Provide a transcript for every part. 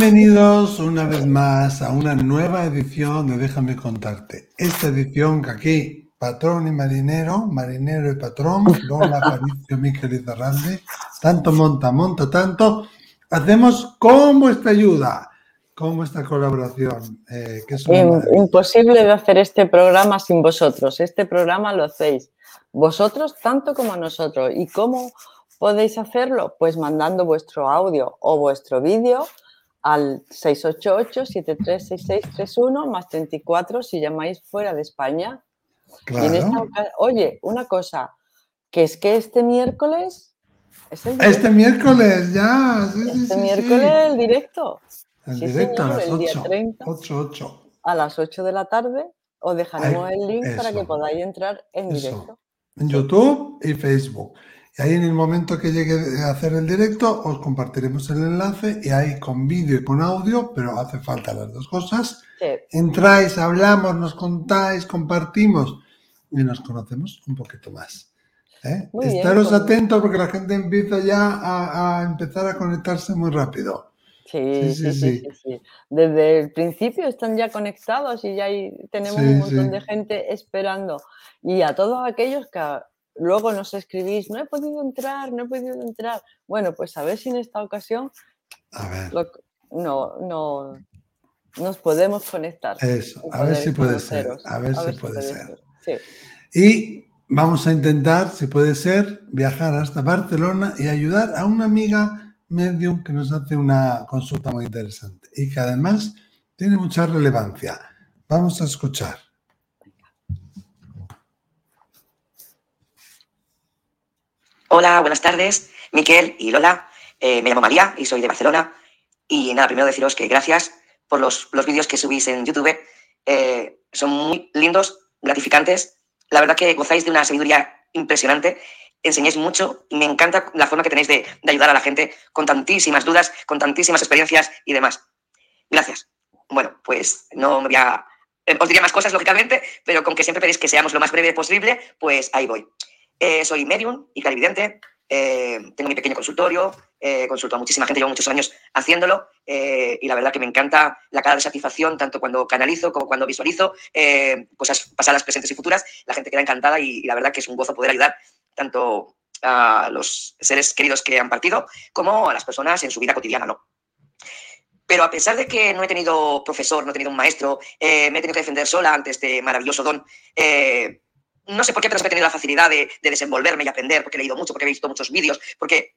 Bienvenidos una vez más a una nueva edición de Déjame contarte. Esta edición que aquí, patrón y marinero, marinero y patrón, Lola, Aparicio, Miquel y Zarralde, tanto monta, monta tanto, hacemos como esta ayuda, como esta colaboración. Eh, que es imposible de hacer este programa sin vosotros. Este programa lo hacéis vosotros tanto como nosotros. ¿Y cómo podéis hacerlo? Pues mandando vuestro audio o vuestro vídeo al 688-736631 más 34 si llamáis fuera de España. oye, una cosa, que es que este miércoles... este miércoles ya. este miércoles el directo. El directo a las 8, 8, A las 8 de la tarde os dejaremos el link para que podáis entrar en directo. En YouTube y Facebook. Y ahí en el momento que llegue a hacer el directo, os compartiremos el enlace y ahí con vídeo y con audio, pero hace falta las dos cosas. Entráis, hablamos, nos contáis, compartimos y nos conocemos un poquito más. ¿eh? Estaros pues atentos porque la gente empieza ya a, empezar a conectarse muy rápido. Sí sí sí, sí Desde el principio están ya conectados y ya tenemos un montón de gente esperando. Y a todos aquellos que luego nos escribís, no he podido entrar, no he podido entrar. Bueno, pues a ver si en esta ocasión no, no nos podemos conectar. Eso, a ver si puede ser, a ver, si, puede, ser. Y vamos a intentar, si puede ser, viajar hasta Barcelona y ayudar a una amiga medium que nos hace una consulta muy interesante y que además tiene mucha relevancia. Vamos a escuchar. Hola, buenas tardes, Miquel y Lola. Eh, me llamo María y soy de Barcelona. Y nada, primero deciros que gracias por los, los vídeos que subís en YouTube. Eh, son muy lindos, gratificantes. La verdad que gozáis de una sabiduría impresionante. Enseñáis mucho y me encanta la forma que tenéis de, de ayudar a la gente con tantísimas dudas, con tantísimas experiencias y demás. Gracias. Bueno, pues no me voy a eh, os diría más cosas, lógicamente, pero con que siempre pedís que seamos lo más breve posible, pues ahí voy. Eh, soy medium y clarividente. Eh, tengo mi pequeño consultorio, eh, consulto a muchísima gente, llevo muchos años haciéndolo y la verdad que me encanta la cara de satisfacción, tanto cuando canalizo como cuando visualizo cosas pasadas, presentes y futuras. La gente queda encantada y, la verdad que es un gozo poder ayudar tanto a los seres queridos que han partido como a las personas en su vida cotidiana, ¿no? Pero a pesar de que no he tenido profesor, no he tenido un maestro, me he tenido que defender sola ante este maravilloso don, no sé por qué, pero he tenido la facilidad de, desenvolverme y aprender, porque he leído mucho, porque he visto muchos vídeos, porque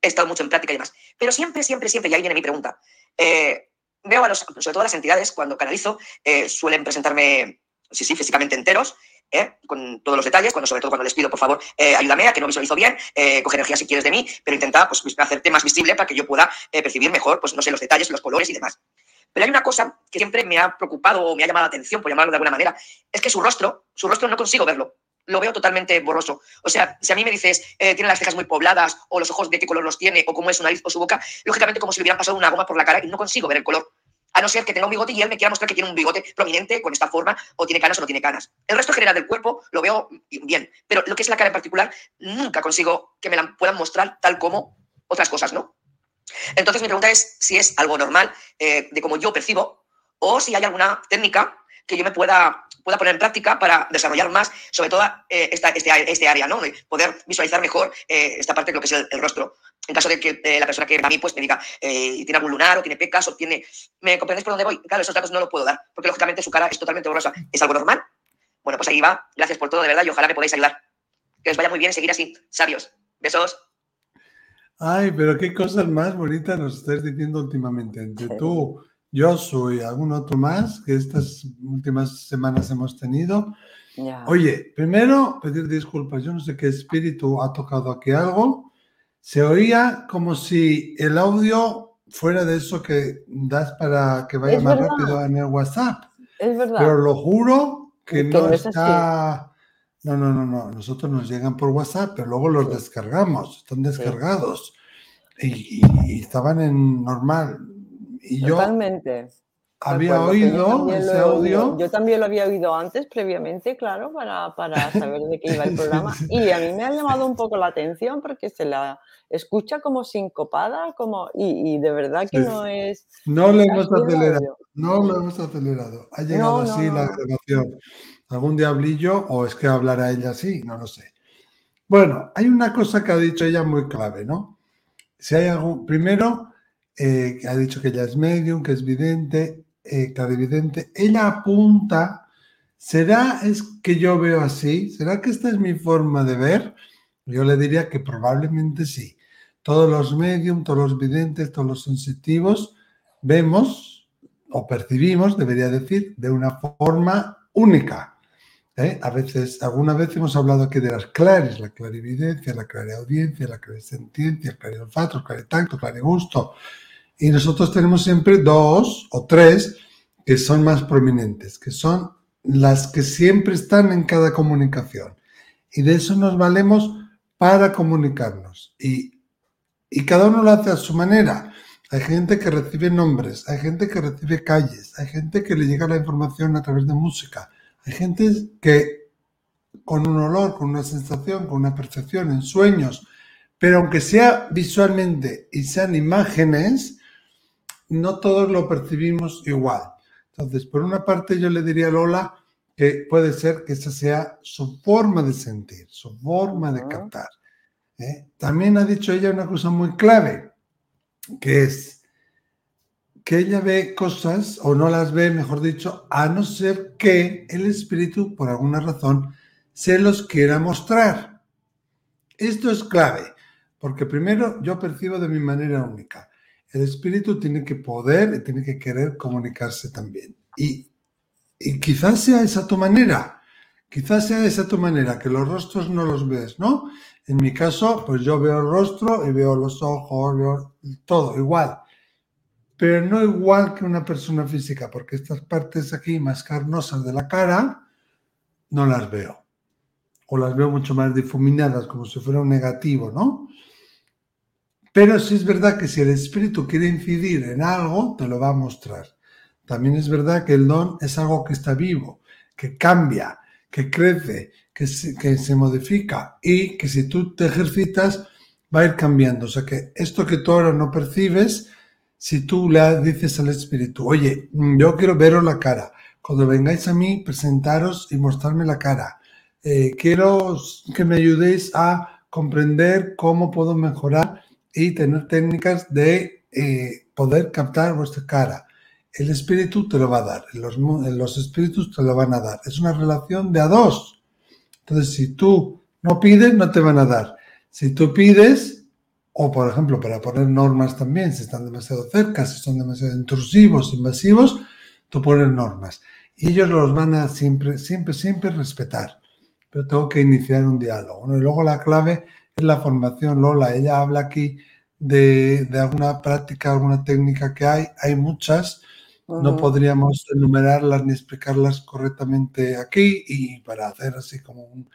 he estado mucho en práctica y demás. Pero siempre, siempre, siempre, y ahí viene mi pregunta, eh, veo a los, sobre todo a las entidades, cuando canalizo, eh, suelen presentarme, sí, sí, físicamente enteros, eh, con todos los detalles, cuando, sobre todo cuando les pido, por favor, ayúdame a que no visualizo bien, coge energía si quieres de mí, pero intenta pues, hacerte más visible para que yo pueda percibir mejor, pues no sé, los detalles, los colores y demás. Pero hay una cosa que siempre me ha preocupado o me ha llamado la atención, por llamarlo de alguna manera, es que su rostro, su rostro no consigo verlo. Lo veo totalmente borroso. O sea, si a mí me dices, eh, tiene las cejas muy pobladas, o los ojos de qué color los tiene, o cómo es su nariz o su boca, lógicamente como si le hubieran pasado una goma por la cara y no consigo ver el color. A no ser que tenga un bigote y él me quiera mostrar que tiene un bigote prominente con esta forma, o tiene canas o no tiene canas. El resto general del cuerpo lo veo bien, pero lo que es la cara en particular, nunca consigo que me la puedan mostrar tal como otras cosas, ¿no? Entonces mi pregunta es si es algo normal eh, de cómo yo percibo o si hay alguna técnica que yo me pueda, pueda poner en práctica para desarrollar más, sobre todo eh, esta, este, este, área, ¿no? De poder visualizar mejor eh, esta parte de lo que es el, rostro. En caso de que la persona que a mí pues, me diga, tiene algún lunar o tiene pecas o tiene... ¿Me comprendéis por dónde voy? Claro, esos datos no los puedo dar, porque lógicamente su cara es totalmente borrosa. ¿Es algo normal? Bueno, pues ahí va. Gracias por todo, de verdad, y ojalá me podáis ayudar. Que os vaya muy bien seguir así. Sabios. Besos. Ay, pero qué cosas más bonitas nos estás diciendo últimamente. Entre tú, yo soy algún otro más que estas últimas semanas hemos tenido. Oye, primero pedir disculpas. Yo no sé qué espíritu ha tocado aquí algo. Se oía como si el audio fuera de eso que das para que vaya más rápido en el WhatsApp. Es verdad. Pero lo juro que, no, está. No, no, no, no. Nosotros nos llegan por WhatsApp, pero luego los descargamos. Están descargados. Y, estaban en normal. Y Totalmente. había oído ese audio. Yo también lo había oído antes, previamente, claro, para, para saber de qué iba el programa. Y a mí me ha llamado un poco la atención porque se la escucha como sincopada, como, y, de verdad que no es. No lo hemos acelerado, no lo hemos acelerado. Ha llegado así la grabación. ¿Algún diablillo o es que hablará ella así? No lo sé. Bueno, hay una cosa que ha dicho ella muy clave, ¿no? Si hay algún. Primero, eh, ha dicho que ella es medium, que es vidente, eh, clarividente. Ella apunta. ¿Será es que yo veo así? ¿Será que esta es mi forma de ver? Yo le diría que probablemente sí. Todos los medium, todos los videntes, todos los sensitivos vemos o percibimos, debería decir, de una forma única. ¿Eh? A veces, alguna vez hemos hablado aquí de las clares, la clarividencia, la clareaudiencia, la clarisentiencia, el clariolfato, el claritacto, el clarigusto. Y nosotros tenemos siempre dos o tres que son más prominentes, que son las que siempre están en cada comunicación. Y de eso nos valemos para comunicarnos. Y, y cada uno lo hace a su manera. Hay gente que recibe nombres, hay gente que recibe calles, hay gente que le llega la información a través de música, hay gente que con un olor, con una sensación, con una percepción, en sueños, pero aunque sea visualmente y sean imágenes, no todos lo percibimos igual. Entonces, por una parte yo le diría a Lola que puede ser que esa sea su forma de sentir, su forma de captar. ¿eh? También ha dicho ella una cosa muy clave, que es que ella ve cosas o no las ve, mejor dicho, a no ser que el espíritu, por alguna razón, se los quiera mostrar. Esto es clave, porque primero yo percibo de mi manera única. El espíritu tiene que poder y tiene que querer comunicarse también. Y, y quizás sea esa tu manera, quizás sea esa tu manera, que los rostros no los ves, ¿no? En mi caso, pues yo veo el rostro y veo los ojos, veo todo igual pero no igual que una persona física, porque estas partes aquí más carnosas de la cara no las veo. O las veo mucho más difuminadas, como si fuera un negativo, ¿no? Pero sí es verdad que si el espíritu quiere incidir en algo, te lo va a mostrar. También es verdad que el don es algo que está vivo, que cambia, que crece, que se, que se modifica y que si tú te ejercitas va a ir cambiando. O sea que esto que tú ahora no percibes, si tú le dices al espíritu, oye, yo quiero veros la cara, cuando vengáis a mí, presentaros y mostrarme la cara. Eh, quiero que me ayudéis a comprender cómo puedo mejorar y tener técnicas de eh, poder captar vuestra cara. El espíritu te lo va a dar, los espíritus te lo van a dar. Es una relación de a dos. Entonces, si tú no pides, no te van a dar. Si tú pides, o, por ejemplo, para poner normas también, si están demasiado cerca, si son demasiado intrusivos, invasivos, tú pones normas. Y ellos los van a siempre, siempre, siempre respetar. Pero tengo que iniciar un diálogo. Y luego la clave es la formación. Lola, ella habla aquí de, de alguna práctica, alguna técnica que hay. Hay muchas. No podríamos enumerarlas ni explicarlas correctamente aquí. Y para hacer así como un,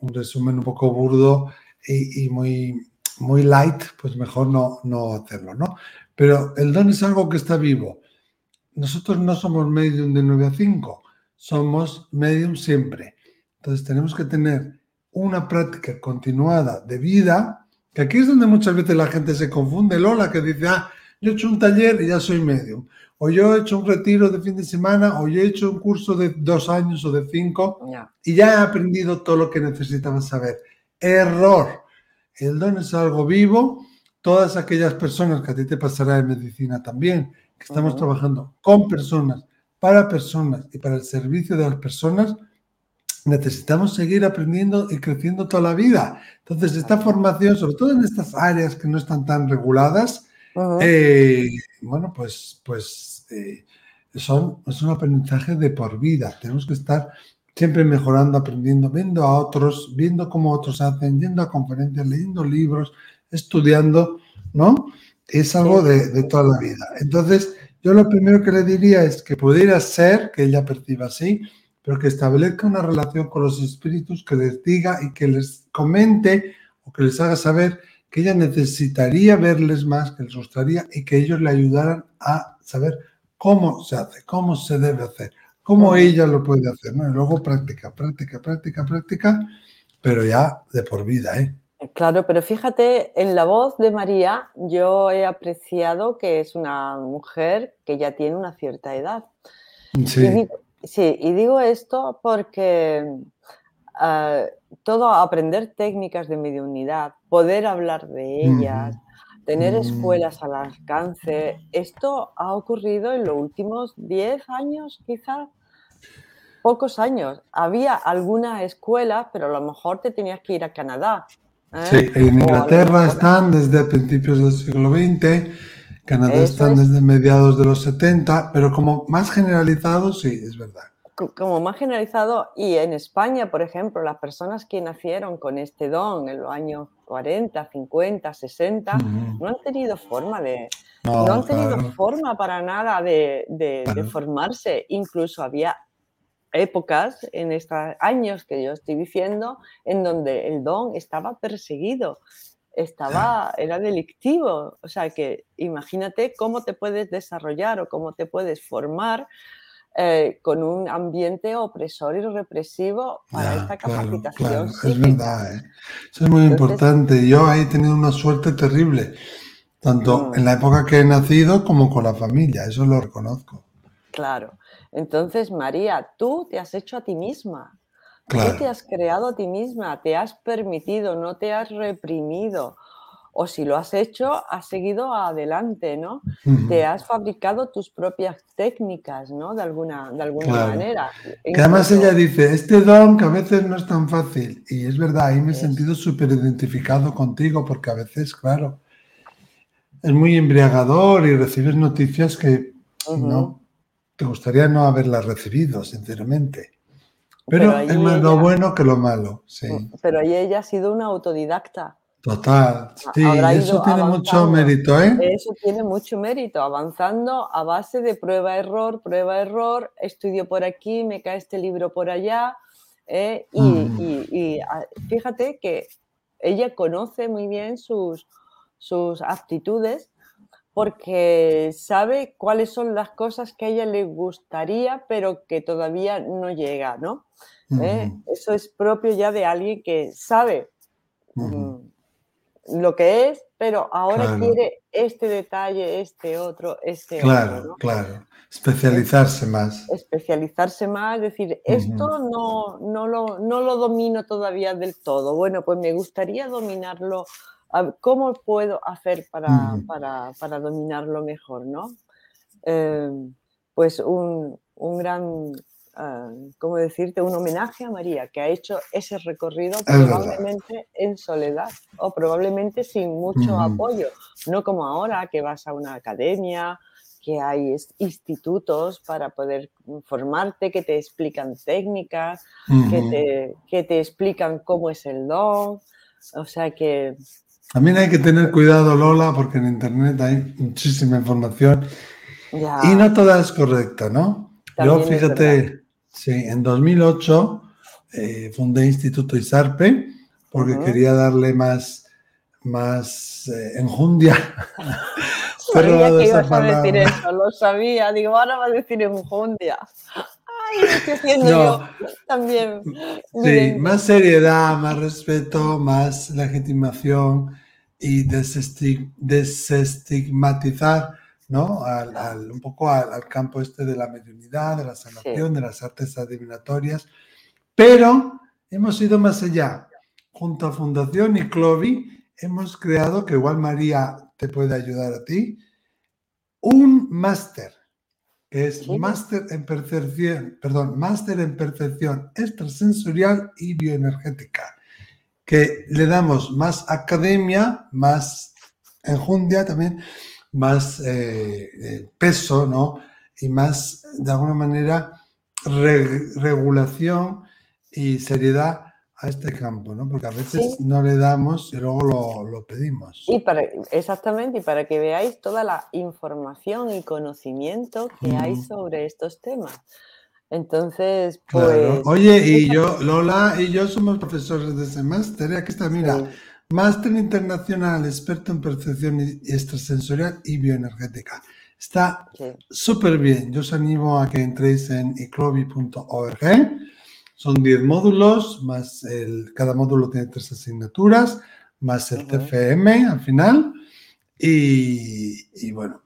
un resumen un poco burdo y, y muy muy light, pues mejor no, no hacerlo, ¿no? Pero el don es algo que está vivo. Nosotros no somos medium de 9 a 5, somos medium siempre. Entonces tenemos que tener una práctica continuada de vida, que aquí es donde muchas veces la gente se confunde. Lola que dice, ah, yo he hecho un taller y ya soy medium. O yo he hecho un retiro de fin de semana, o yo he hecho un curso de dos años o de cinco y ya he aprendido todo lo que necesitaba saber. Error el don es algo vivo. Todas aquellas personas que a ti te pasará en medicina también, que estamos trabajando con personas, para personas y para el servicio de las personas, necesitamos seguir aprendiendo y creciendo toda la vida. Entonces, esta formación, sobre todo en estas áreas que no están tan reguladas, eh, bueno, pues, pues eh, son, es un aprendizaje de por vida. Tenemos que estar siempre mejorando, aprendiendo, viendo a otros, viendo cómo otros hacen, yendo a conferencias, leyendo libros, estudiando, ¿no? Es algo de, toda la vida. Entonces, yo lo primero que le diría es que pudiera ser que ella perciba así, pero que establezca una relación con los espíritus, que les diga y que les comente o que les haga saber que ella necesitaría verles más, que les gustaría y que ellos le ayudaran a saber cómo se hace, cómo se debe hacer, cómo ella lo puede hacer, ¿no? Y luego práctica, práctica, práctica, práctica, pero ya de por vida, ¿eh? Claro, pero fíjate, en la voz de María yo he apreciado que es una mujer que ya tiene una cierta edad. Sí. sí, y digo esto porque ah, todo aprender técnicas de mediunidad, poder hablar de ellas, tener mm. escuelas al alcance, esto ha ocurrido en los últimos 10 años, quizás pocos años. Había alguna escuela, pero a lo mejor te tenías que ir a Canadá ¿Eh? Sí, en Inglaterra están desde principios del siglo XX, Canadá están desde mediados de los 70, pero como más generalizado, sí, es verdad. Como más generalizado, y en España, por ejemplo, las personas que nacieron con este don en los años 40, 50, 60, no han tenido forma de, no, han tenido forma para nada de, de, formarse. Incluso había épocas, en estos años que yo estoy diciendo, en donde el don estaba perseguido, estaba, era delictivo. O sea que imagínate cómo te puedes desarrollar o cómo te puedes formar eh, con un ambiente opresor y represivo para esta capacitación. Es verdad, ¿eh? eso es muy importante. Yo ahí he tenido una suerte terrible, tanto mm. en la época que he nacido como con la familia, eso lo reconozco. Claro. Entonces, María, tú te has hecho a ti misma. Tú te has creado a ti misma, te has permitido, no te has reprimido. O si lo has hecho, has seguido adelante, ¿no? Te has fabricado tus propias técnicas, ¿no? De alguna, de alguna manera. Que además ella dice, este don que a veces no es tan fácil. Y es verdad, ahí me he sentido súper identificado contigo porque a veces, claro, es muy embriagador y recibes noticias que no, te gustaría no haberla recibido, sinceramente. Pero, es más lo bueno que lo malo, sí. Pero ahí ella ha sido una autodidacta. Total, sí, eso tiene mucho mérito, ¿eh? Eso tiene mucho mérito, avanzando a base de prueba-error, prueba-error, estudio por aquí, me cae este libro por allá, ¿eh? y, mm. y, ah, fíjate que ella conoce muy bien sus, sus aptitudes porque sabe cuáles son las cosas que a ella le gustaría, pero que todavía no llega, ¿no? ¿Eh? Eso es propio ya de alguien que sabe mm, lo que es, pero ahora quiere este detalle, este otro, este claro, otro. Claro, claro. Especializarse más. Especializarse más, decir, esto no, no, lo, no lo domino todavía del todo. Bueno, pues me gustaría dominarlo ¿Cómo puedo hacer para, para, dominarlo mejor? ¿no? Em, pues un, un gran, ah, ¿cómo decirte? Un homenaje a María, que ha hecho ese recorrido probablemente en soledad o probablemente sin mucho apoyo, no como ahora que vas a una academia, que hay institutos para poder formarte, que te explican técnicas, que, te, que te explican cómo es el don. O sea que también hay que tener cuidado, Lola, porque en Internet hay muchísima información y no toda es correcta, ¿no? Yo, fíjate, sí, en 2008 eh, fundé Instituto ISARPE porque quería darle más, más eh, enjundia. sabía que ibas a decir eso, lo sabía. Digo, ahora va a decir enjundia. Ay, estoy haciendo yo también. Sí, más seriedad, más respeto, más legitimación y desestigmatizar ¿no? Al, un poco al, campo este de la mediunidad, de la sanación, de las artes adivinatorias. Pero hemos ido más allá. Junto a Fundación y Clovi hemos creado, que igual María te puede ayudar a ti, un máster, que es máster en percepción, perdón, máster en percepción extrasensorial y bioenergética que le damos más academia, más enjundia también, más eh, eh, peso, ¿no? Y más, de alguna manera, regulación y seriedad a este campo, ¿no? Porque a veces no le damos y luego lo, pedimos. Y para, exactamente, y para que veáis toda la información y conocimiento que hay sobre estos temas. Entonces, pues... Oye, y yo, Lola y yo somos profesores de ese máster. Aquí está, mira, máster internacional, experto en percepción extrasensorial y bioenergética. Está súper bien. Yo os animo a que entréis en iclobi.org. Son 10 módulos, más el, cada módulo tiene tres asignaturas, más el TFM al final. Y, bueno,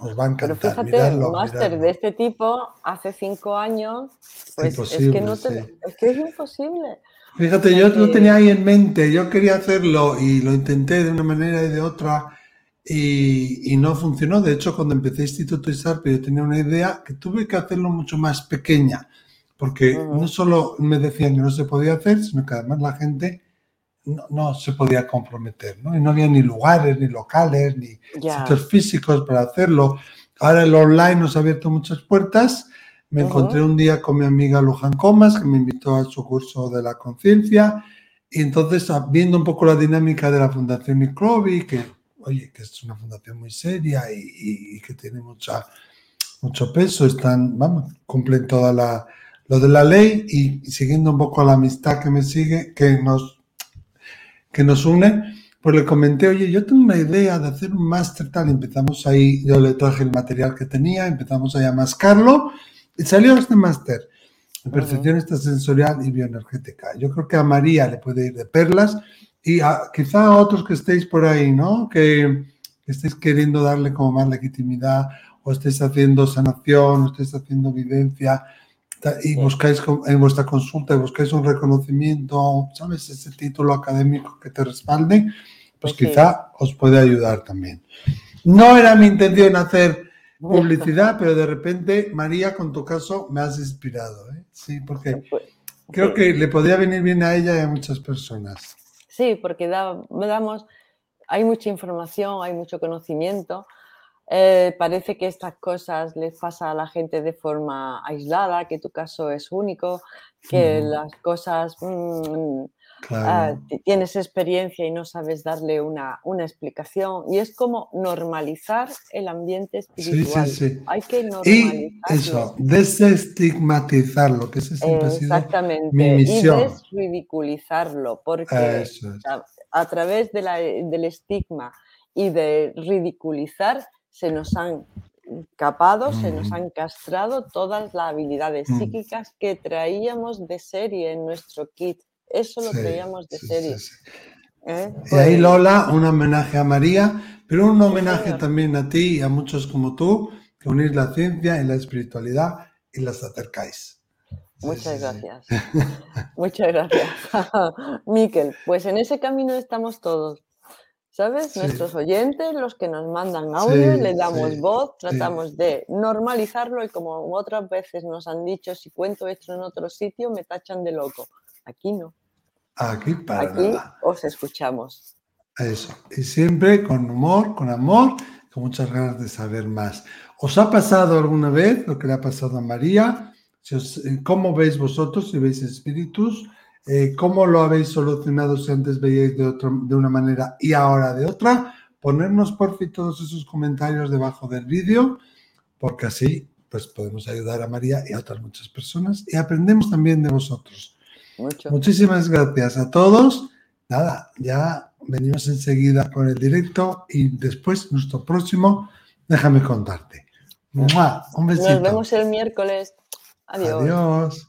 os va a encantar. Pero fíjate, un máster de este tipo hace cinco años, pues es que, no es que es imposible. Fíjate, yo lo tenía ahí en mente, yo quería hacerlo y lo intenté de una manera y de otra y, no funcionó. De hecho, cuando empecé Instituto ISARP yo tenía una idea que tuve que hacerlo mucho más pequeña, porque no solo me decían que no se podía hacer, sino que además la gente no, se podía comprometer, ¿no? Y no había ni lugares, ni locales, ni sitios físicos para hacerlo. Ahora el online nos ha abierto muchas puertas. Me encontré un día con mi amiga Luján Comas, que me invitó a su curso de la conciencia. Y entonces, viendo un poco la dinámica de la Fundación Iclovi, que oye, que es una fundación muy seria y, que tiene mucha, mucho peso, están, vamos, cumplen toda la, lo de la ley y, siguiendo un poco la amistad que me sigue, que nos, que nos une, pues le comenté, oye, yo tengo una idea de hacer un máster tal, empezamos ahí, yo le traje el material que tenía, empezamos ahí a mascarlo y salió este máster de percepción extrasensorial y bioenergética. Yo creo que a María le puede ir de perlas y quizá a otros que estéis por ahí, ¿no? Que, estéis queriendo darle como más legitimidad o estéis haciendo sanación, o estéis haciendo evidencia y buscáis en vuestra consulta, buscáis un reconocimiento, ¿sabes? Ese título académico que te respalde, pues quizá os puede ayudar también. No era mi intención hacer publicidad, pero de repente, María, con tu caso, me has inspirado, ¿eh? Sí, porque pues, creo que le podría venir bien a ella y a muchas personas. Sí, porque damos, hay mucha información, hay mucho conocimiento. Eh, parece que estas cosas les pasa a la gente de forma aislada, que tu caso es único, que las cosas mm, ah, tienes experiencia y no sabes darle una, explicación. Y es como normalizar el ambiente espiritual. Sí, sí, sí. Hay que normalizarlo. Y eso, desestigmatizarlo, que ese siempre Exactamente. mi misión. Y desridiculizarlo, porque a, través del estigma y de ridiculizar se nos han capado, se nos mm. han castrado todas las habilidades mm. psíquicas que traíamos de serie en nuestro kit. Eso lo traíamos de serie. ¿Eh? Y ahí pues Lola, un homenaje a María, pero un homenaje también a ti y a muchos como tú, que unís la ciencia y la espiritualidad y las acercáis. Muchas gracias. Muchas gracias. Miquel, pues en ese camino estamos todos. ¿Sabes? Nuestros oyentes, los que nos mandan audio, le damos voz, tratamos de normalizarlo y como otras veces nos han dicho, si cuento esto en otro sitio, me tachan de loco. Aquí no. Aquí para Aquí os escuchamos. Eso. Y siempre con humor, con amor, con muchas ganas de saber más. ¿Os ha pasado alguna vez lo que le ha pasado a María? ¿Cómo veis vosotros si veis espíritus? Eh, cómo lo habéis solucionado si antes veíais de, de una manera y ahora de otra. Ponernos por fin todos esos comentarios debajo del vídeo, porque así pues podemos ayudar a María y a otras muchas personas y aprendemos también de vosotros. Muchísimas gracias a todos. Nada, ya venimos enseguida con el directo y después nuestro próximo, déjame contarte. Un besito. Nos vemos el miércoles. Adiós. Adiós.